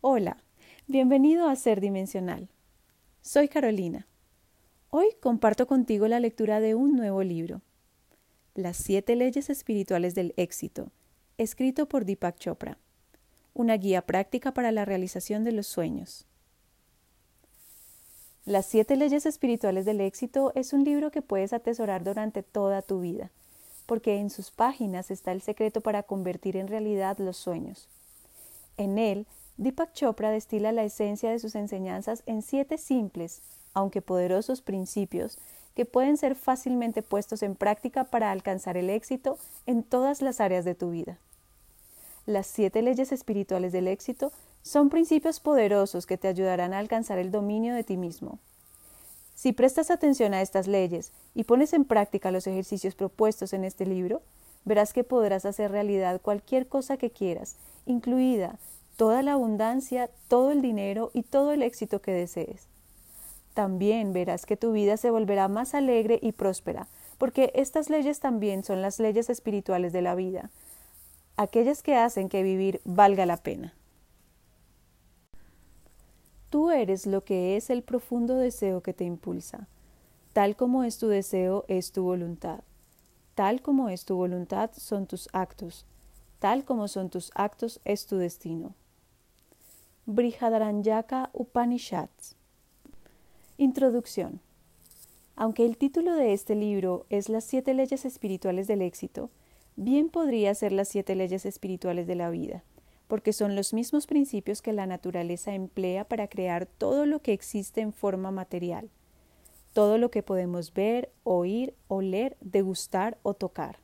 Hola, bienvenido a Ser Dimensional. Soy Carolina. Hoy comparto contigo la lectura de un nuevo libro, Las siete leyes espirituales del éxito, escrito por Deepak Chopra, una guía práctica para la realización de los sueños. Las siete leyes espirituales del éxito es un libro que puedes atesorar durante toda tu vida, porque en sus páginas está el secreto para convertir en realidad los sueños. En él Deepak Chopra destila la esencia de sus enseñanzas en siete simples, aunque poderosos principios que pueden ser fácilmente puestos en práctica para alcanzar el éxito en todas las áreas de tu vida. Las siete leyes espirituales del éxito son principios poderosos que te ayudarán a alcanzar el dominio de ti mismo. Si prestas atención a estas leyes y pones en práctica los ejercicios propuestos en este libro, verás que podrás hacer realidad cualquier cosa que quieras, incluida toda la abundancia, todo el dinero y todo el éxito que desees. También verás que tu vida se volverá más alegre y próspera, porque estas leyes también son las leyes espirituales de la vida, aquellas que hacen que vivir valga la pena. Tú eres lo que es el profundo deseo que te impulsa. Tal como es tu deseo es tu voluntad. Tal como es tu voluntad son tus actos. Tal como son tus actos es tu destino. Brihadaranyaka Upanishads. Introducción. Aunque el título de este libro es Las siete leyes espirituales del éxito, bien podría ser las siete leyes espirituales de la vida, porque son los mismos principios que la naturaleza emplea para crear todo lo que existe en forma material, todo lo que podemos ver, oír, oler, degustar o tocar.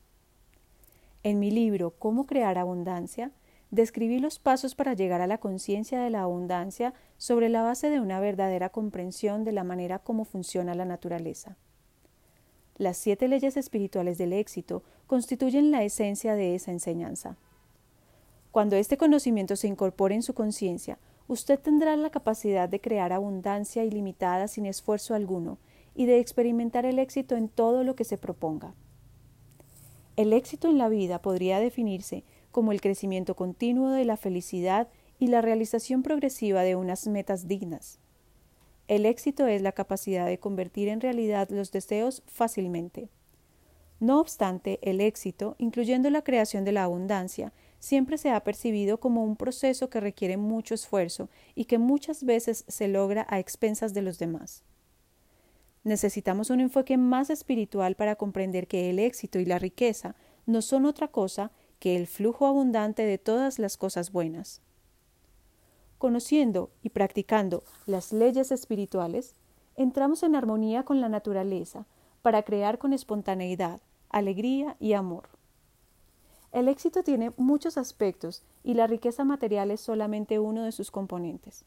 En mi libro Cómo crear abundancia, describí los pasos para llegar a la conciencia de la abundancia sobre la base de una verdadera comprensión de la manera como funciona la naturaleza. Las siete leyes espirituales del éxito constituyen la esencia de esa enseñanza. Cuando este conocimiento se incorpore en su conciencia, usted tendrá la capacidad de crear abundancia ilimitada sin esfuerzo alguno y de experimentar el éxito en todo lo que se proponga. El éxito en la vida podría definirse como el crecimiento continuo de la felicidad y la realización progresiva de unas metas dignas. El éxito es la capacidad de convertir en realidad los deseos fácilmente. No obstante, el éxito, incluyendo la creación de la abundancia, siempre se ha percibido como un proceso que requiere mucho esfuerzo y que muchas veces se logra a expensas de los demás. Necesitamos un enfoque más espiritual para comprender que el éxito y la riqueza no son otra cosa que el flujo abundante de todas las cosas buenas. Conociendo y practicando las leyes espirituales, entramos en armonía con la naturaleza para crear con espontaneidad, alegría y amor. El éxito tiene muchos aspectos y la riqueza material es solamente uno de sus componentes.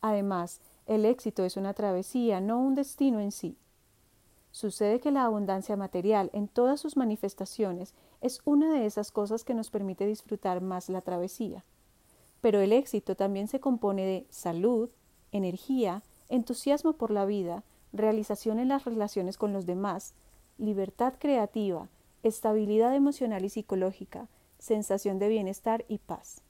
Además, el éxito es una travesía, no un destino en sí. Sucede que la abundancia material en todas sus manifestaciones es una de esas cosas que nos permite disfrutar más la travesía. Pero el éxito también se compone de salud, energía, entusiasmo por la vida, realización en las relaciones con los demás, libertad creativa, estabilidad emocional y psicológica, sensación de bienestar y paz.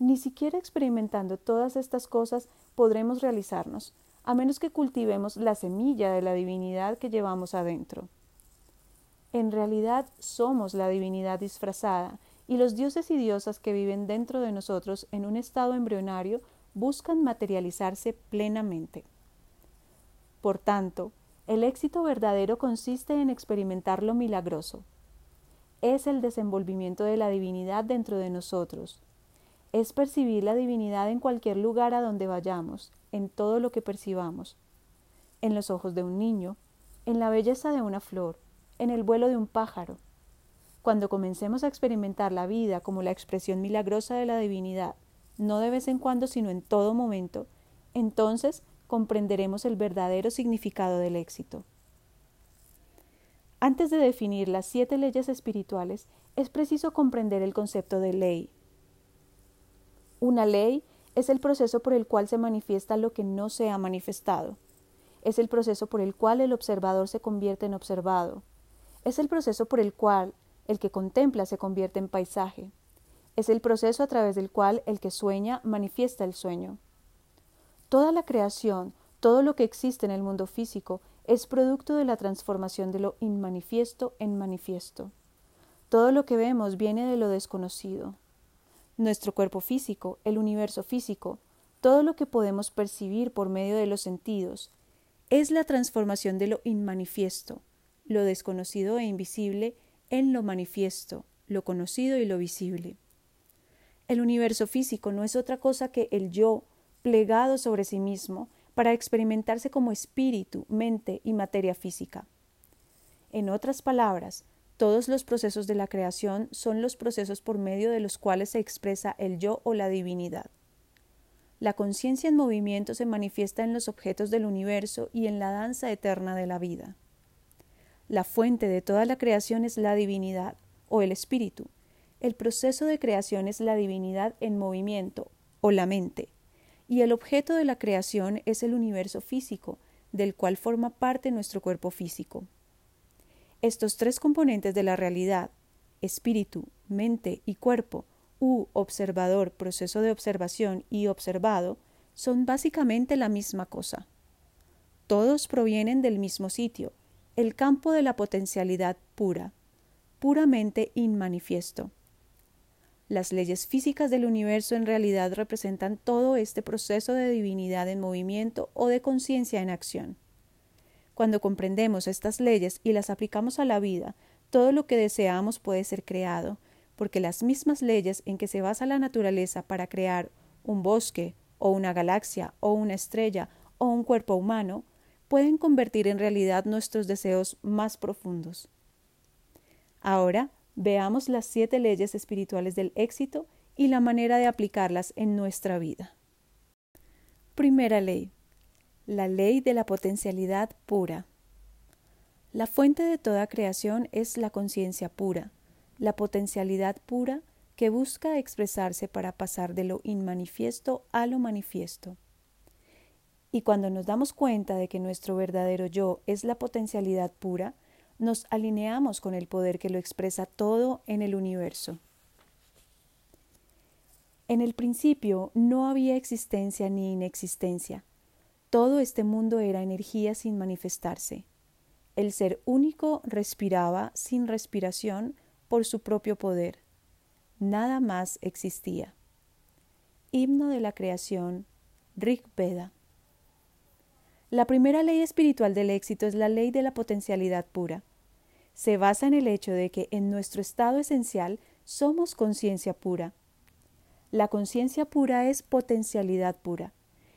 Ni siquiera experimentando todas estas cosas podremos realizarnos, a menos que cultivemos la semilla de la divinidad que llevamos adentro. En realidad somos la divinidad disfrazada, y los dioses y diosas que viven dentro de nosotros en un estado embrionario buscan materializarse plenamente. Por tanto, el éxito verdadero consiste en experimentar lo milagroso. Es el desenvolvimiento de la divinidad dentro de nosotros. Es percibir la divinidad en cualquier lugar a donde vayamos, en todo lo que percibamos, en los ojos de un niño, en la belleza de una flor, en el vuelo de un pájaro. Cuando comencemos a experimentar la vida como la expresión milagrosa de la divinidad, no de vez en cuando, sino en todo momento, entonces comprenderemos el verdadero significado del éxito. Antes de definir las siete leyes espirituales, es preciso comprender el concepto de ley. Una ley es el proceso por el cual se manifiesta lo que no se ha manifestado. Es el proceso por el cual el observador se convierte en observado. Es el proceso por el cual el que contempla se convierte en paisaje. Es el proceso a través del cual el que sueña manifiesta el sueño. Toda la creación, todo lo que existe en el mundo físico, es producto de la transformación de lo inmanifiesto en manifiesto. Todo lo que vemos viene de lo desconocido. Nuestro cuerpo físico, el universo físico, todo lo que podemos percibir por medio de los sentidos, es la transformación de lo inmanifiesto, lo desconocido e invisible, en lo manifiesto, lo conocido y lo visible. El universo físico no es otra cosa que el yo plegado sobre sí mismo para experimentarse como espíritu, mente y materia física. En otras palabras, todos los procesos de la creación son los procesos por medio de los cuales se expresa el yo o la divinidad. La conciencia en movimiento se manifiesta en los objetos del universo y en la danza eterna de la vida. La fuente de toda la creación es la divinidad, o el espíritu. El proceso de creación es la divinidad en movimiento, o la mente. Y el objeto de la creación es el universo físico, del cual forma parte nuestro cuerpo físico. Estos tres componentes de la realidad, espíritu, mente y cuerpo, u observador, proceso de observación y observado son básicamente la misma cosa. Todos provienen del mismo sitio, el campo de la potencialidad pura, puramente inmanifiesto. Las leyes físicas del universo en realidad representan todo este proceso de divinidad en movimiento o de conciencia en acción. Cuando comprendemos estas leyes y las aplicamos a la vida, todo lo que deseamos puede ser creado, porque las mismas leyes en que se basa la naturaleza para crear un bosque o una galaxia o una estrella o un cuerpo humano pueden convertir en realidad nuestros deseos más profundos. Ahora veamos las siete leyes espirituales del éxito y la manera de aplicarlas en nuestra vida. Primera ley. La ley de la potencialidad pura. La fuente de toda creación es la conciencia pura, la potencialidad pura que busca expresarse para pasar de lo inmanifiesto a lo manifiesto. Y cuando nos damos cuenta de que nuestro verdadero yo es la potencialidad pura, nos alineamos con el poder que lo expresa todo en el universo. En el principio no había existencia ni inexistencia. Todo este mundo era energía sin manifestarse. El ser único respiraba sin respiración por su propio poder. Nada más existía. Himno de la creación, Rig Veda. La primera ley espiritual del éxito es la ley de la potencialidad pura. Se basa en el hecho de que en nuestro estado esencial somos conciencia pura. La conciencia pura es potencialidad pura.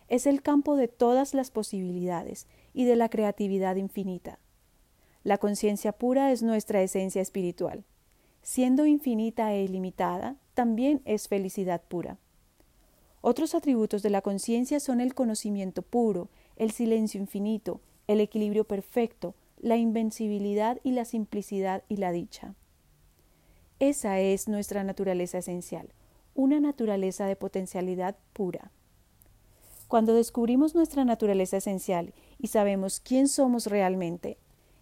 Es el campo de todas las posibilidades y de la creatividad infinita. La conciencia pura es nuestra esencia espiritual siendo infinita e ilimitada, también es felicidad pura. Otros atributos de la conciencia son el conocimiento puro, el silencio infinito, el equilibrio perfecto, la invencibilidad y la simplicidad y la dicha. Esa es nuestra naturaleza esencial, una naturaleza de potencialidad pura. Cuando descubrimos nuestra naturaleza esencial y sabemos quién somos realmente,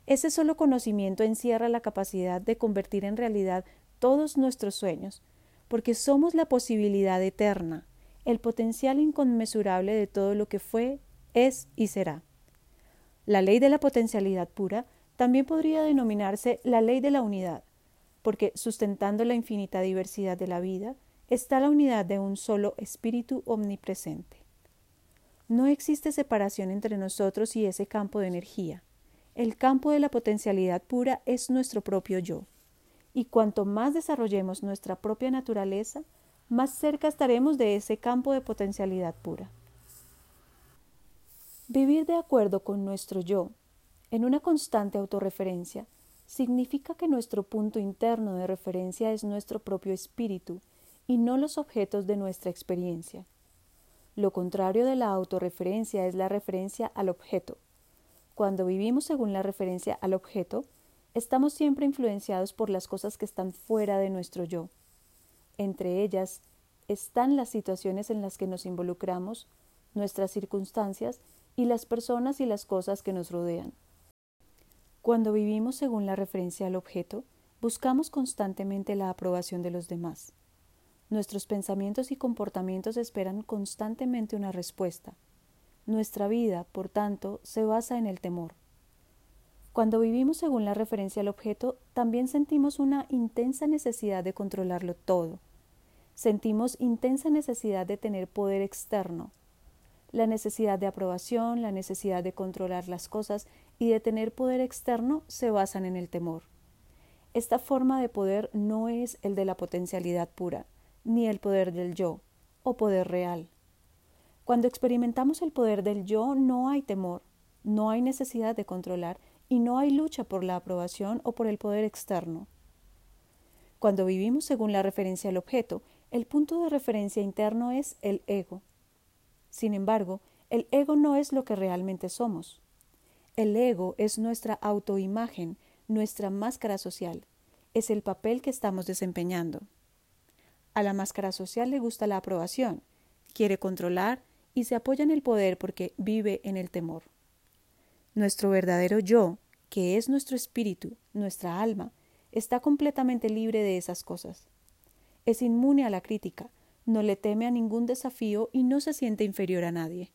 ese solo conocimiento encierra la capacidad de convertir en realidad todos nuestros sueños, porque somos la posibilidad eterna, el potencial inconmensurable de todo lo que fue, es y será. La ley de la potencialidad pura también podría denominarse la ley de la unidad, porque sustentando la infinita diversidad de la vida está la unidad de un solo espíritu omnipresente. No existe separación entre nosotros y ese campo de energía. El campo de la potencialidad pura es nuestro propio yo, y cuanto más desarrollemos nuestra propia naturaleza, más cerca estaremos de ese campo de potencialidad pura. Vivir de acuerdo con nuestro yo, en una constante autorreferencia, significa que nuestro punto interno de referencia es nuestro propio espíritu y no los objetos de nuestra experiencia. Lo contrario de la autorreferencia es la referencia al objeto, cuando vivimos según la referencia al objeto, estamos siempre influenciados por las cosas que están fuera de nuestro yo. Entre ellas están las situaciones en las que nos involucramos, nuestras circunstancias y las personas y las cosas que nos rodean. Cuando vivimos según la referencia al objeto, buscamos constantemente la aprobación de los demás. Nuestros pensamientos y comportamientos esperan constantemente una respuesta. Nuestra vida, por tanto, se basa en el temor. Cuando vivimos según la referencia al objeto, también sentimos una intensa necesidad de controlarlo todo. Sentimos intensa necesidad de tener poder externo, la necesidad de aprobación, la necesidad de controlar las cosas y de tener poder externo se basan en el temor. Esta forma de poder no es el de la potencialidad pura, ni el poder del yo, o poder real. Cuando experimentamos el poder del yo no hay temor, no hay necesidad de controlar y no hay lucha por la aprobación o por el poder externo. Cuando vivimos según la referencia al objeto, el punto de referencia interno es el ego, sin embargo, el ego no es lo que realmente somos. El ego es nuestra autoimagen, nuestra máscara social, es el papel que estamos desempeñando. A la máscara social le gusta la aprobación, quiere controlar y se apoya en el poder porque vive en el temor. Nuestro verdadero yo, que es nuestro espíritu, nuestra alma, está completamente libre de esas cosas. Es inmune a la crítica, no le teme a ningún desafío y no se siente inferior a nadie.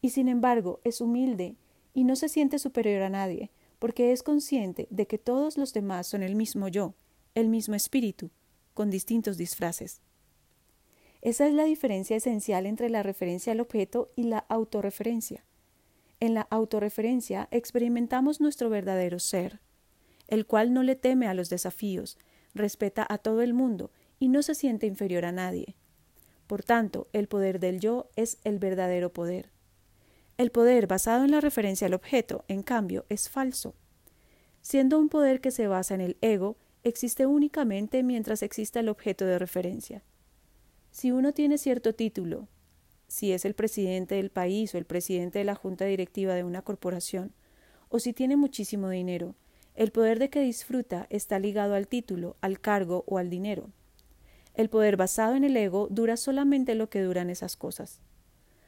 Y sin embargo es humilde y no se siente superior a nadie, porque es consciente de que todos los demás son el mismo yo, el mismo espíritu, con distintos disfraces. Esa es la diferencia esencial entre la referencia al objeto y la autorreferencia. En la autorreferencia experimentamos nuestro verdadero ser, el cual no le teme a los desafíos, respeta a todo el mundo y no se siente inferior a nadie. Por tanto, el poder del yo es el verdadero poder. El poder basado en la referencia al objeto, en cambio, es falso. Siendo un poder que se basa en el ego, existe únicamente mientras exista el objeto de referencia. Si uno tiene cierto título, si es el presidente del país o el presidente de la junta directiva de una corporación, o si tiene muchísimo dinero, el poder de que disfruta está ligado al título, al cargo o al dinero. El poder basado en el ego dura solamente lo que duran esas cosas.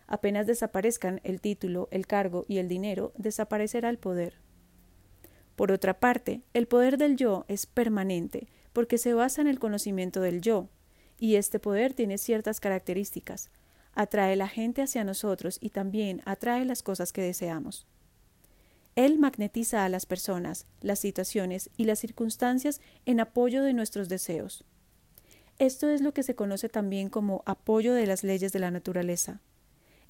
Apenas desaparezcan el título, el cargo y el dinero, desaparecerá el poder. Por otra parte, el poder del yo es permanente, porque se basa en el conocimiento del yo, y este poder tiene ciertas características. Atrae la gente hacia nosotros y también atrae las cosas que deseamos. Él magnetiza a las personas, las situaciones y las circunstancias en apoyo de nuestros deseos. Esto es lo que se conoce también como apoyo de las leyes de la naturaleza.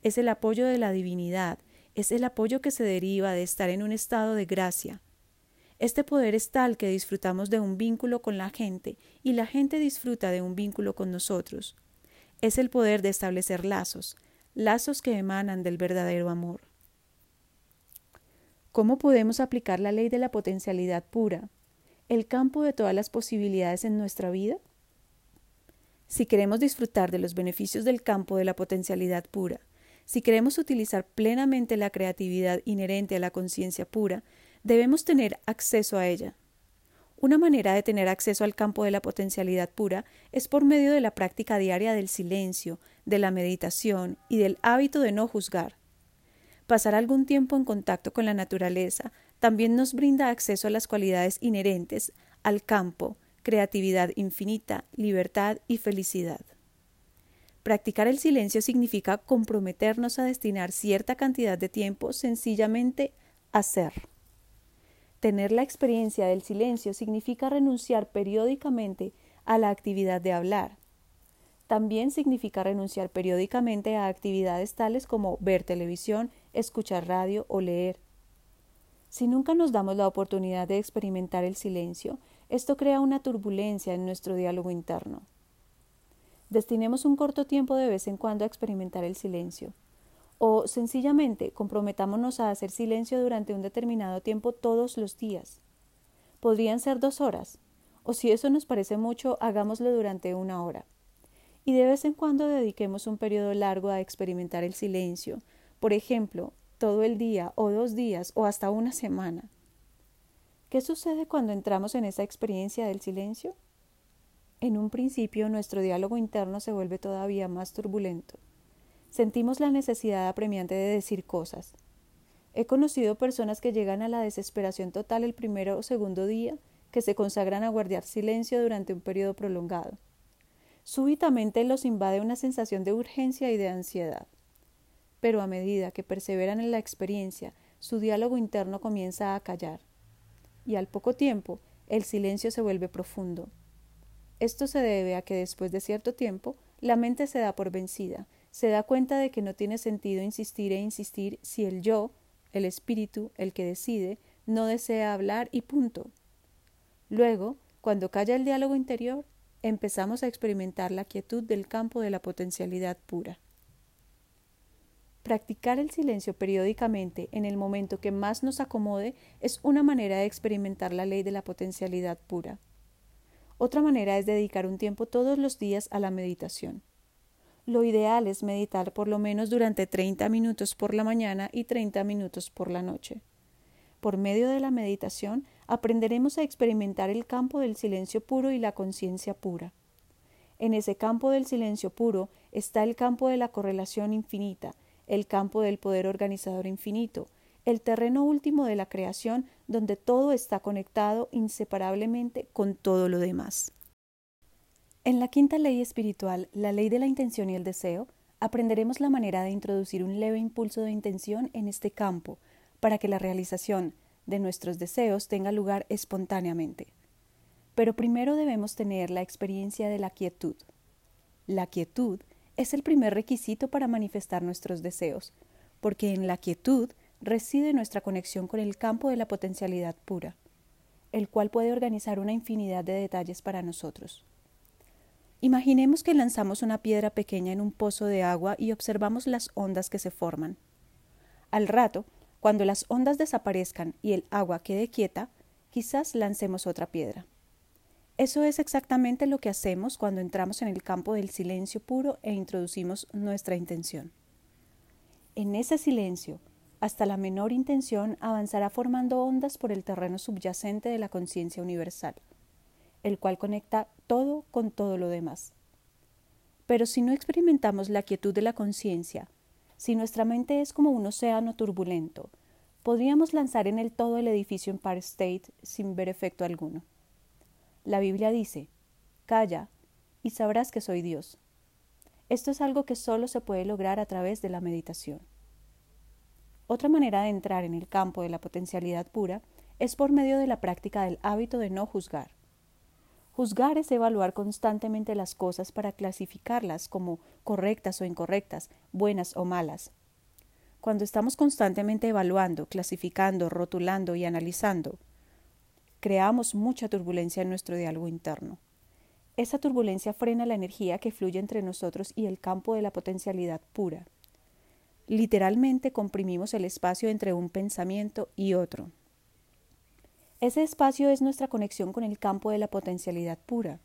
Es el apoyo de la divinidad, es el apoyo que se deriva de estar en un estado de gracia. Este poder es tal que disfrutamos de un vínculo con la gente y la gente disfruta de un vínculo con nosotros. Es el poder de establecer lazos, lazos que emanan del verdadero amor. ¿Cómo podemos aplicar la ley de la potencialidad pura, el campo de todas las posibilidades en nuestra vida? Si queremos disfrutar de los beneficios del campo de la potencialidad pura, si queremos utilizar plenamente la creatividad inherente a la conciencia pura, debemos tener acceso a ella. Una manera de tener acceso al campo de la potencialidad pura es por medio de la práctica diaria del silencio, de la meditación y del hábito de no juzgar. Pasar algún tiempo en contacto con la naturaleza también nos brinda acceso a las cualidades inherentes al campo, creatividad infinita, libertad y felicidad. Practicar el silencio significa comprometernos a destinar cierta cantidad de tiempo sencillamente a ser. Tener la experiencia del silencio significa renunciar periódicamente a la actividad de hablar. También significa renunciar periódicamente a actividades tales como ver televisión, escuchar radio o leer. Si nunca nos damos la oportunidad de experimentar el silencio, esto crea una turbulencia en nuestro diálogo interno. Destinemos un corto tiempo de vez en cuando a experimentar el silencio. O sencillamente comprometámonos a hacer silencio durante un determinado tiempo todos los días. Podrían ser dos horas, o si eso nos parece mucho, hagámoslo durante una hora. Y de vez en cuando dediquemos un periodo largo a experimentar el silencio, por ejemplo, todo el día o dos días o hasta una semana. ¿Qué sucede cuando entramos en esa experiencia del silencio? En un principio nuestro diálogo interno se vuelve todavía más turbulento. Sentimos la necesidad apremiante de decir cosas. He conocido personas que llegan a la desesperación total el primero o segundo día, que se consagran a guardar silencio durante un periodo prolongado. súbitamente los invade una sensación de urgencia y de ansiedad. Pero a medida que perseveran en la experiencia, su diálogo interno comienza a callar. Y al poco tiempo, el silencio se vuelve profundo. Esto se debe a que después de cierto tiempo, la mente se da por vencida, se da cuenta de que no tiene sentido insistir e insistir si el yo, el espíritu, el que decide, no desea hablar y punto. Luego, cuando calla el diálogo interior, empezamos a experimentar la quietud del campo de la potencialidad pura. Practicar el silencio periódicamente en el momento que más nos acomode es una manera de experimentar la ley de la potencialidad pura. Otra manera es dedicar un tiempo todos los días a la meditación. Lo ideal es meditar por lo menos durante 30 minutos por la mañana y 30 minutos por la noche. Por medio de la meditación aprenderemos a experimentar el campo del silencio puro y la conciencia pura. En ese campo del silencio puro está el campo de la correlación infinita, el campo del poder organizador infinito, el terreno último de la creación donde todo está conectado inseparablemente con todo lo demás. En la quinta ley espiritual, la ley de la intención y el deseo, aprenderemos la manera de introducir un leve impulso de intención en este campo para que la realización de nuestros deseos tenga lugar espontáneamente. Pero primero debemos tener la experiencia de la quietud. La quietud es el primer requisito para manifestar nuestros deseos, porque en la quietud reside nuestra conexión con el campo de la potencialidad pura, el cual puede organizar una infinidad de detalles para nosotros. Imaginemos que lanzamos una piedra pequeña en un pozo de agua y observamos las ondas que se forman. Al rato, cuando las ondas desaparezcan y el agua quede quieta, quizás lancemos otra piedra. Eso es exactamente lo que hacemos cuando entramos en el campo del silencio puro e introducimos nuestra intención. En ese silencio, hasta la menor intención avanzará formando ondas por el terreno subyacente de la conciencia universal, el cual conecta todo con todo lo demás. Pero si no experimentamos la quietud de la conciencia, si nuestra mente es como un océano turbulento, podríamos lanzar en el todo el edificio Empire State sin ver efecto alguno. La Biblia dice, calla y sabrás que soy Dios. Esto es algo que solo se puede lograr a través de la meditación. Otra manera de entrar en el campo de la potencialidad pura es por medio de la práctica del hábito de no juzgar. Juzgar es evaluar constantemente las cosas para clasificarlas como correctas o incorrectas, buenas o malas. Cuando estamos constantemente evaluando, clasificando, rotulando y analizando, creamos mucha turbulencia en nuestro diálogo interno. Esa turbulencia frena la energía que fluye entre nosotros y el campo de la potencialidad pura. Literalmente comprimimos el espacio entre un pensamiento y otro. Ese espacio es nuestra conexión con el campo de la potencialidad pura.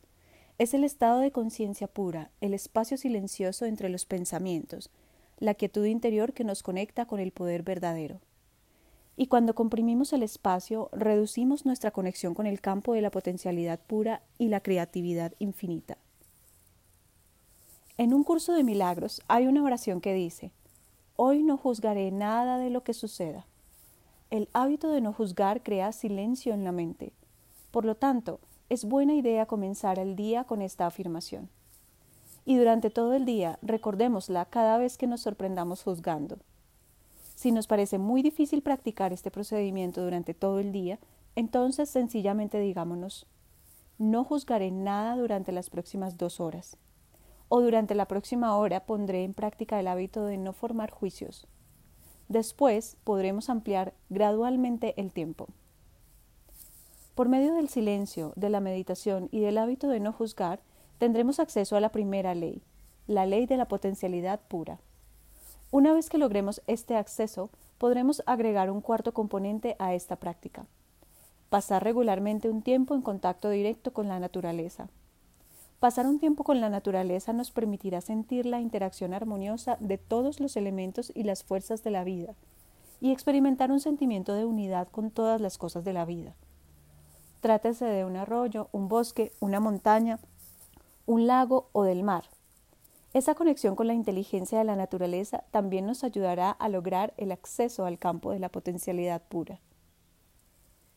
Es el estado de conciencia pura, el espacio silencioso entre los pensamientos, la quietud interior que nos conecta con el poder verdadero. Y cuando comprimimos el espacio, reducimos nuestra conexión con el campo de la potencialidad pura y la creatividad infinita. En un curso de milagros hay una oración que dice, Hoy no juzgaré nada de lo que suceda. El hábito de no juzgar crea silencio en la mente. Por lo tanto, es buena idea comenzar el día con esta afirmación. Y durante todo el día recordémosla cada vez que nos sorprendamos juzgando. Si nos parece muy difícil practicar este procedimiento durante todo el día, entonces sencillamente digámonos, no juzgaré nada durante las próximas dos horas. O durante la próxima hora pondré en práctica el hábito de no formar juicios. Después podremos ampliar gradualmente el tiempo. Por medio del silencio, de la meditación y del hábito de no juzgar, tendremos acceso a la primera ley, la ley de la potencialidad pura. Una vez que logremos este acceso, podremos agregar un cuarto componente a esta práctica. Pasar regularmente un tiempo en contacto directo con la naturaleza. Pasar un tiempo con la naturaleza nos permitirá sentir la interacción armoniosa de todos los elementos y las fuerzas de la vida, y experimentar un sentimiento de unidad con todas las cosas de la vida. Trátese de un arroyo, un bosque, una montaña, un lago o del mar. Esa conexión con la inteligencia de la naturaleza también nos ayudará a lograr el acceso al campo de la potencialidad pura.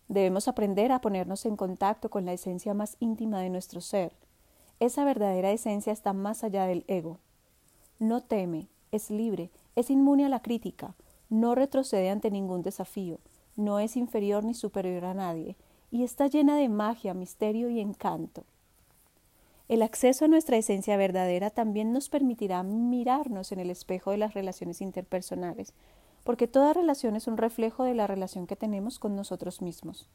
Debemos aprender a ponernos en contacto con la esencia más íntima de nuestro ser, Esa verdadera esencia está más allá del ego. No teme, es libre, es inmune a la crítica, no retrocede ante ningún desafío, no es inferior ni superior a nadie, y está llena de magia, misterio y encanto. El acceso a nuestra esencia verdadera también nos permitirá mirarnos en el espejo de las relaciones interpersonales, porque toda relación es un reflejo de la relación que tenemos con nosotros mismos.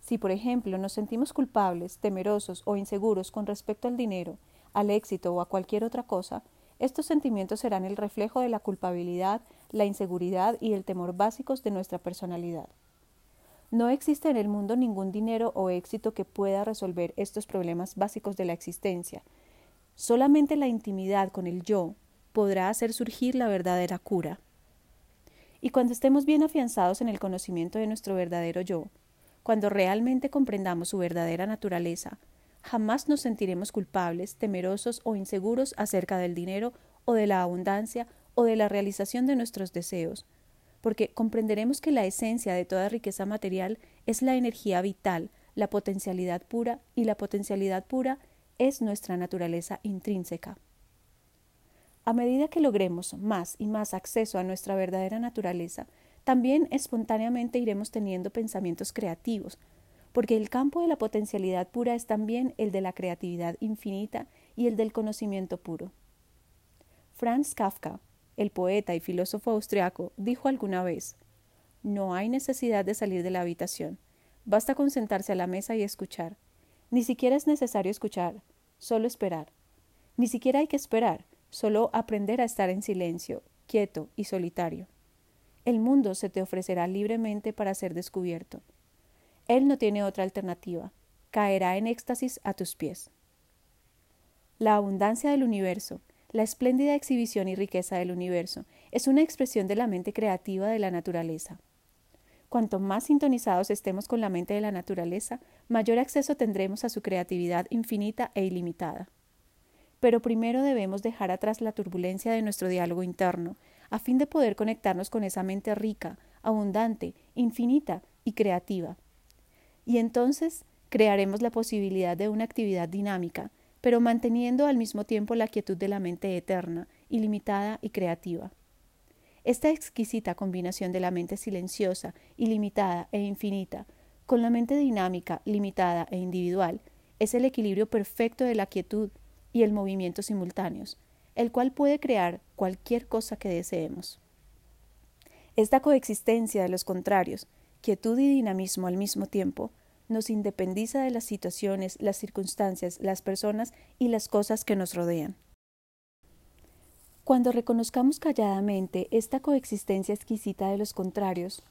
Si, por ejemplo, nos sentimos culpables, temerosos o inseguros con respecto al dinero, al éxito o a cualquier otra cosa, estos sentimientos serán el reflejo de la culpabilidad, la inseguridad y el temor básicos de nuestra personalidad. No existe en el mundo ningún dinero o éxito que pueda resolver estos problemas básicos de la existencia. Solamente la intimidad con el yo podrá hacer surgir la verdadera cura. Y cuando estemos bien afianzados en el conocimiento de nuestro verdadero yo, cuando realmente comprendamos su verdadera naturaleza, jamás nos sentiremos culpables, temerosos o inseguros acerca del dinero o de la abundancia o de la realización de nuestros deseos, porque comprenderemos que la esencia de toda riqueza material es la energía vital, la potencialidad pura, y la potencialidad pura es nuestra naturaleza intrínseca. A medida que logremos más y más acceso a nuestra verdadera naturaleza, también espontáneamente iremos teniendo pensamientos creativos, porque el campo de la potencialidad pura es también el de la creatividad infinita y el del conocimiento puro. Franz Kafka, el poeta y filósofo austriaco, dijo alguna vez No hay necesidad de salir de la habitación, basta con sentarse a la mesa y escuchar. Ni siquiera es necesario escuchar, solo esperar. Ni siquiera hay que esperar, solo aprender a estar en silencio, quieto y solitario. El mundo se te ofrecerá libremente para ser descubierto. Él no tiene otra alternativa, caerá en éxtasis a tus pies. La abundancia del universo, la espléndida exhibición y riqueza del universo, es una expresión de la mente creativa de la naturaleza. Cuanto más sintonizados estemos con la mente de la naturaleza, mayor acceso tendremos a su creatividad infinita e ilimitada pero primero debemos dejar atrás la turbulencia de nuestro diálogo interno, a fin de poder conectarnos con esa mente rica, abundante, infinita y creativa. Y entonces crearemos la posibilidad de una actividad dinámica, pero manteniendo al mismo tiempo la quietud de la mente eterna, ilimitada y creativa. Esta exquisita combinación de la mente silenciosa, ilimitada e infinita, con la mente dinámica, limitada e individual, es el equilibrio perfecto de la quietud, y el movimiento simultáneos, el cual puede crear cualquier cosa que deseemos. Esta coexistencia de los contrarios, quietud y dinamismo al mismo tiempo, nos independiza de las situaciones, las circunstancias, las personas y las cosas que nos rodean. Cuando reconozcamos calladamente esta coexistencia exquisita de los contrarios,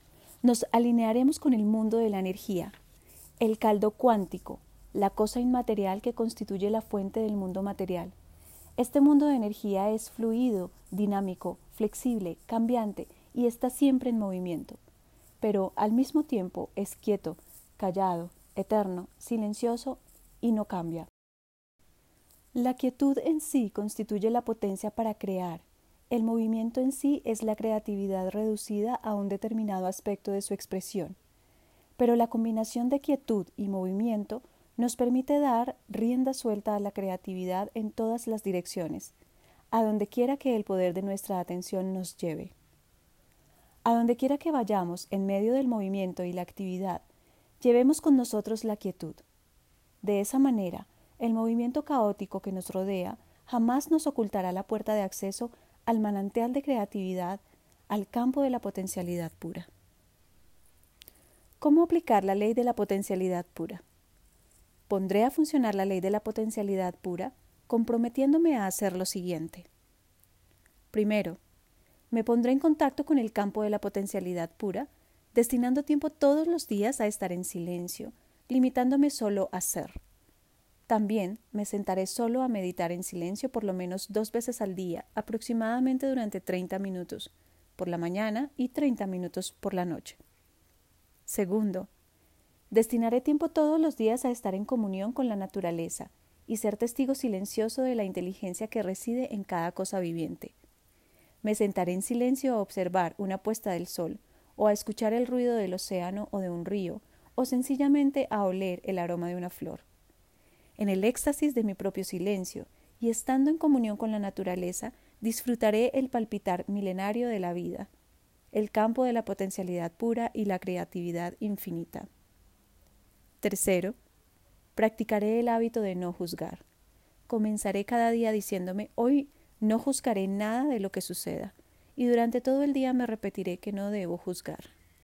nos alinearemos con el mundo de la energía, el caldo cuántico, la cosa inmaterial que constituye la fuente del mundo material. Este mundo de energía es fluido, dinámico, flexible, cambiante y está siempre en movimiento, pero al mismo tiempo es quieto, callado, eterno, silencioso y no cambia. La quietud en sí constituye la potencia para crear. El movimiento en sí es la creatividad reducida a un determinado aspecto de su expresión. Pero la combinación de quietud y movimiento nos permite dar rienda suelta a la creatividad en todas las direcciones, a donde quiera que el poder de nuestra atención nos lleve. A donde quiera que vayamos en medio del movimiento y la actividad, llevemos con nosotros la quietud. De esa manera, el movimiento caótico que nos rodea jamás nos ocultará la puerta de acceso al manantial de creatividad, al campo de la potencialidad pura. ¿Cómo aplicar la ley de la potencialidad pura? pondré a funcionar la ley de la potencialidad pura, comprometiéndome a hacer lo siguiente. Primero, me pondré en contacto con el campo de la potencialidad pura, destinando tiempo todos los días a estar en silencio, limitándome solo a ser. También me sentaré solo a meditar en silencio por lo menos dos veces al día, aproximadamente durante 30 minutos, por la mañana y 30 minutos por la noche. Segundo, Destinaré tiempo todos los días a estar en comunión con la naturaleza y ser testigo silencioso de la inteligencia que reside en cada cosa viviente. Me sentaré en silencio a observar una puesta del sol, o a escuchar el ruido del océano o de un río, o sencillamente a oler el aroma de una flor. en el éxtasis de mi propio silencio, y estando en comunión con la naturaleza, disfrutaré el palpitar milenario de la vida, el campo de la potencialidad pura y la creatividad infinita. Tercero, practicaré el hábito de no juzgar. Comenzaré cada día diciéndome, hoy no juzgaré nada de lo que suceda, y durante todo el día me repetiré que no debo juzgar.